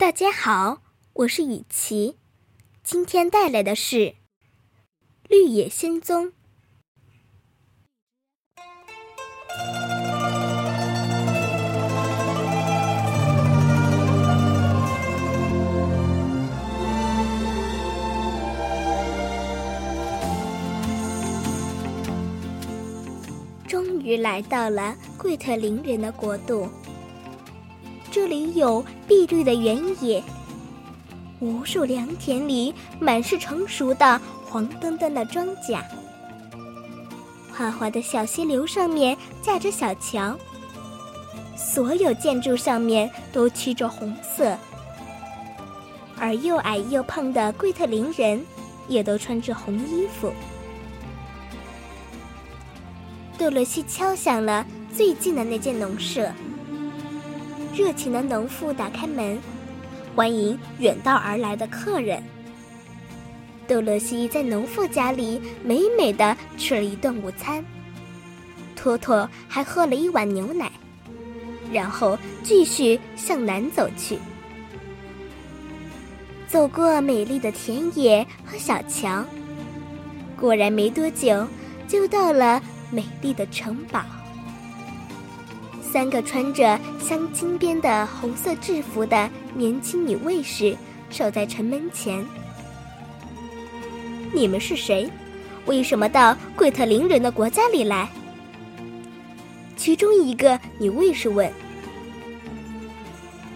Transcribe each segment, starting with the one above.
大家好，我是雨琪，今天带来的是《绿野仙踪》。终于来到了贵特林人的国度。这里有碧绿的原野，无数良田里满是成熟的黄澄澄的庄稼。滑滑的小溪流上面架着小桥，所有建筑上面都漆着红色，而又矮又胖的贵特林人也都穿着红衣服。杜洛西敲响了最近的那间农舍。热情的农妇打开门，欢迎远道而来的客人。豆乐西在农妇家里美美的吃了一顿午餐，托托还喝了一碗牛奶，然后继续向南走去。走过美丽的田野和小桥，果然没多久就到了美丽的城堡。三个穿着镶金边的红色制服的年轻女卫士守在城门前。你们是谁？为什么到贵特林人的国家里来？其中一个女卫士问。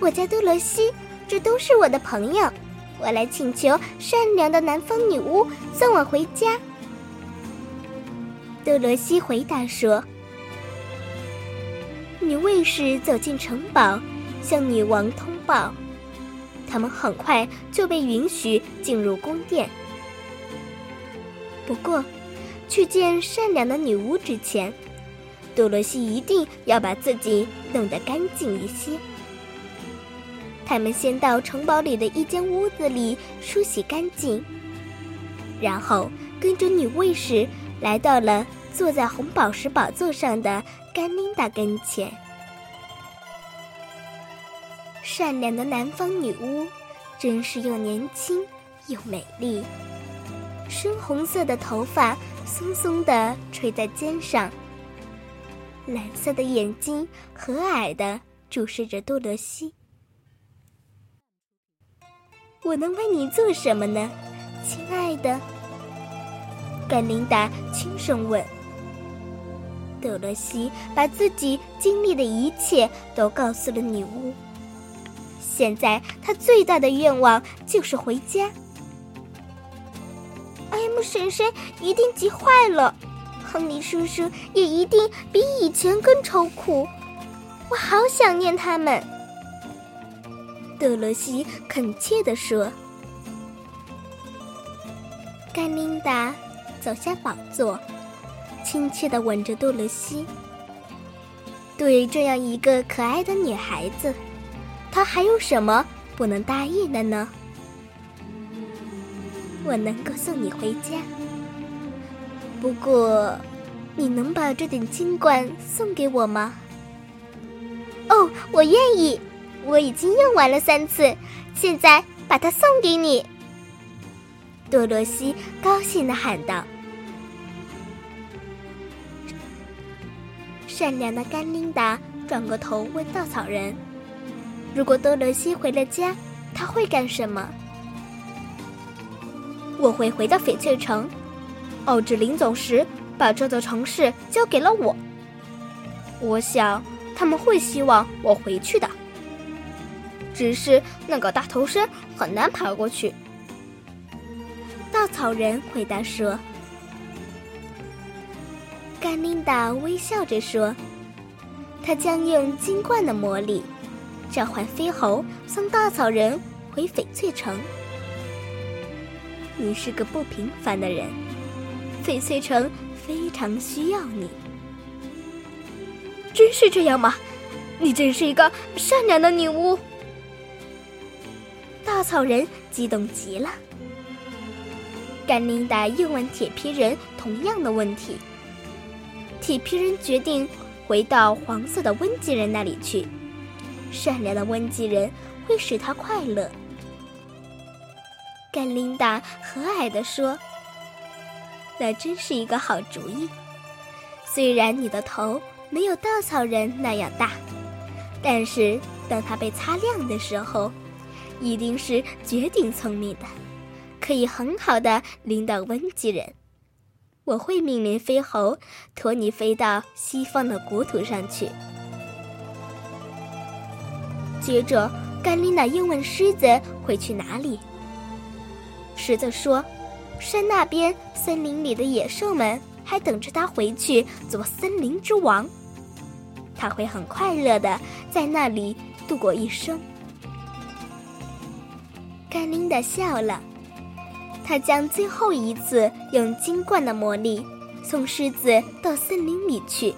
我叫多罗西，这都是我的朋友。我来请求善良的南方女巫送我回家。多罗西回答说。女卫士走进城堡，向女王通报。他们很快就被允许进入宫殿。不过，去见善良的女巫之前，多罗西一定要把自己弄得干净一些。他们先到城堡里的一间屋子里梳洗干净，然后跟着女卫士来到了坐在红宝石宝座上的。甘琳达跟前，善良的南方女巫，真是又年轻又美丽。深红色的头发松松的垂在肩上，蓝色的眼睛和蔼的注视着多罗西。我能为你做什么呢，亲爱的？甘琳达轻声问。德罗西把自己经历的一切都告诉了女巫。现在他最大的愿望就是回家。M 婶婶一定急坏了，亨利叔叔也一定比以前更愁苦。我好想念他们。德罗西恳切地说。甘琳达走下宝座。亲切的吻着多萝西。对这样一个可爱的女孩子，他还有什么不能答应的呢？我能够送你回家，不过，你能把这顶金冠送给我吗？哦，我愿意。我已经用完了三次，现在把它送给你。多萝西高兴的喊道。善良的甘琳达转过头问稻草人：“如果多萝西回了家，他会干什么？”“我会回到翡翠城。”奥芝临走时把这座城市交给了我。我想他们会希望我回去的，只是那个大头参很难爬过去。”稻草人回答说。甘琳达微笑着说：“他将用金冠的魔力，召唤飞猴，送稻草人回翡翠城。你是个不平凡的人，翡翠城非常需要你。真是这样吗？你真是一个善良的女巫。”稻草人激动极了。甘琳达又问铁皮人同样的问题。铁皮人决定回到黄色的温基人那里去。善良的温基人会使他快乐。甘琳达和蔼地说：“那真是一个好主意。虽然你的头没有稻草人那样大，但是当它被擦亮的时候，一定是绝顶聪明的，可以很好的领导温基人。我会命令飞猴驮你飞到西方的国土上去。”接着，甘琳娜又问狮子会去哪里。狮子说：“山那边森林里的野兽们还等着他回去做森林之王。他会很快乐的在那里度过一生。”甘琳达笑了，他将最后一次用金冠的魔力送狮子到森林里去，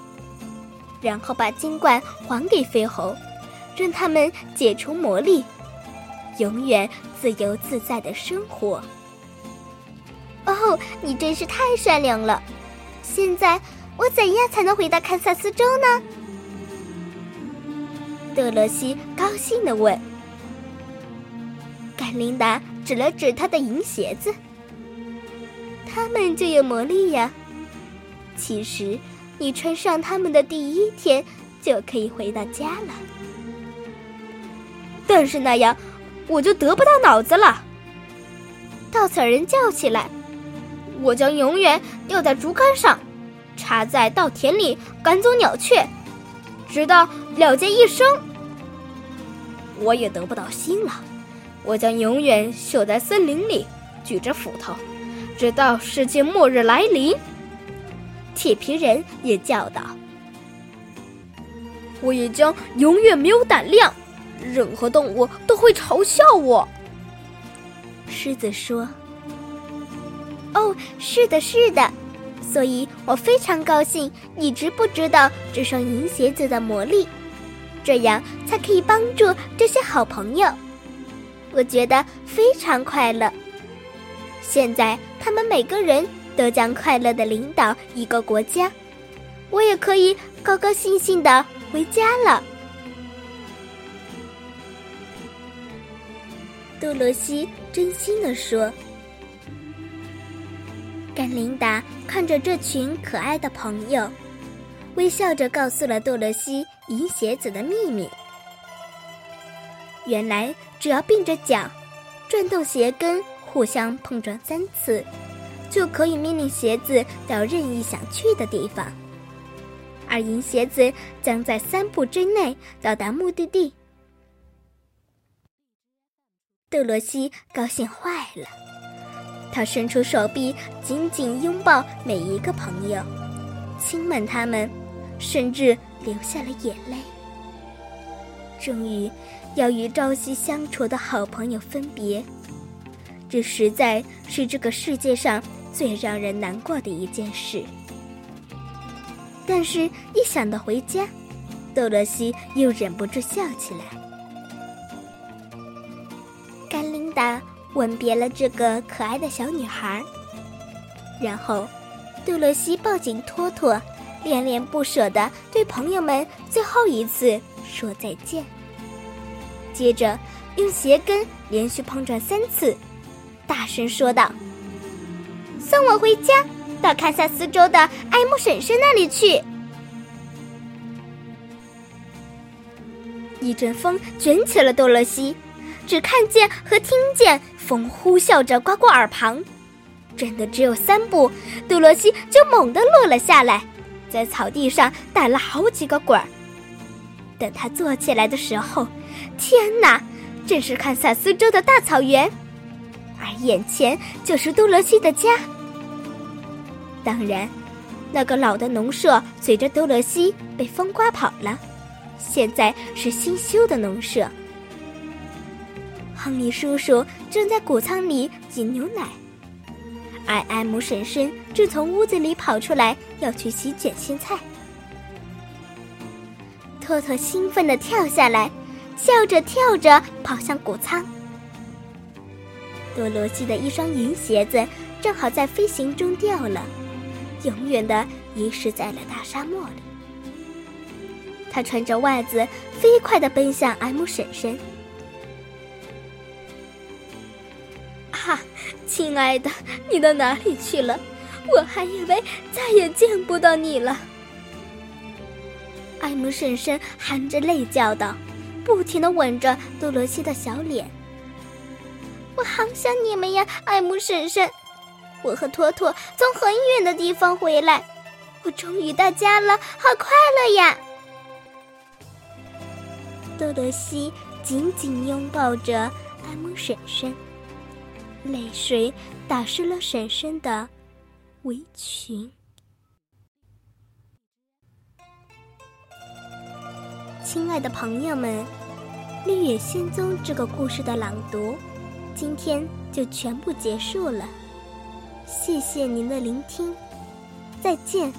然后把金冠还给飞猴，让他们解除魔力，永远自由自在的生活。哦，你真是太善良了！现在我怎样才能回到堪萨斯州呢？德罗西高兴的问。甘琳达指了指他的银鞋子，他们就有魔力呀。其实，你穿上他们的第一天就可以回到家了。但是那样，我就得不到脑子了。稻草人叫起来。我将永远吊在竹竿上，插在稻田里赶走鸟雀，直到了结一生。我也得不到心了，我将永远守在森林里，举着斧头，直到世界末日来临。铁皮人也叫道：“我也将永远没有胆量，任何动物都会嘲笑我。”狮子说。哦，是的，是的，所以我非常高兴一直不知道这双银鞋子的魔力，这样才可以帮助这些好朋友。我觉得非常快乐。现在他们每个人都将快乐的领导一个国家，我也可以高高兴兴的回家了。杜罗西真心的说。甘琳达看着这群可爱的朋友，微笑着告诉了多萝西银鞋子的秘密。原来，只要并着脚，转动鞋跟，互相碰撞三次，就可以命令鞋子到任意想去的地方，而银鞋子将在三步之内到达目的地。杜罗西高兴坏了。他伸出手臂，紧紧拥抱每一个朋友，亲吻他们，甚至流下了眼泪。终于，要与朝夕相处的好朋友分别，这实在是这个世界上最让人难过的一件事。但是，一想到回家，多萝西又忍不住笑起来。甘琳达。吻别了这个可爱的小女孩，然后，杜洛西抱紧托托，恋恋不舍地对朋友们最后一次说再见。接着，用鞋跟连续碰撞三次，大声说道：“送我回家，到堪萨斯州的爱慕婶婶那里去。”一阵风卷起了多萝西。只看见和听见风呼啸着刮过耳旁，真的只有三步，杜罗西就猛地落了下来，在草地上打了好几个滚儿。等他坐起来的时候，天哪，正是堪萨斯州的大草原，而眼前就是多罗西的家。当然，那个老的农舍随着多罗西被风刮跑了，现在是新修的农舍。亨利叔叔正在谷仓里挤牛奶，而艾姆婶婶正从屋子里跑出来，要去洗卷心菜。托托兴奋地跳下来，笑着跳着跑向谷仓。多罗西的一双银鞋子正好在飞行中掉了，永远地遗失在了大沙漠里。他穿着袜子，飞快地奔向 M 婶婶。啊，亲爱的，你到哪里去了？我还以为再也见不到你了。爱姆婶婶含着泪叫道，不停的吻着多罗西的小脸。我好想你们呀，爱姆婶婶！我和托托从很远的地方回来，我终于到家了，好快乐呀！多罗西紧紧拥抱着爱姆婶婶，泪水打湿了婶婶的围裙。亲爱的朋友们，《绿野仙踪》这个故事的朗读。今天就全部结束了，谢谢您的聆听，再见。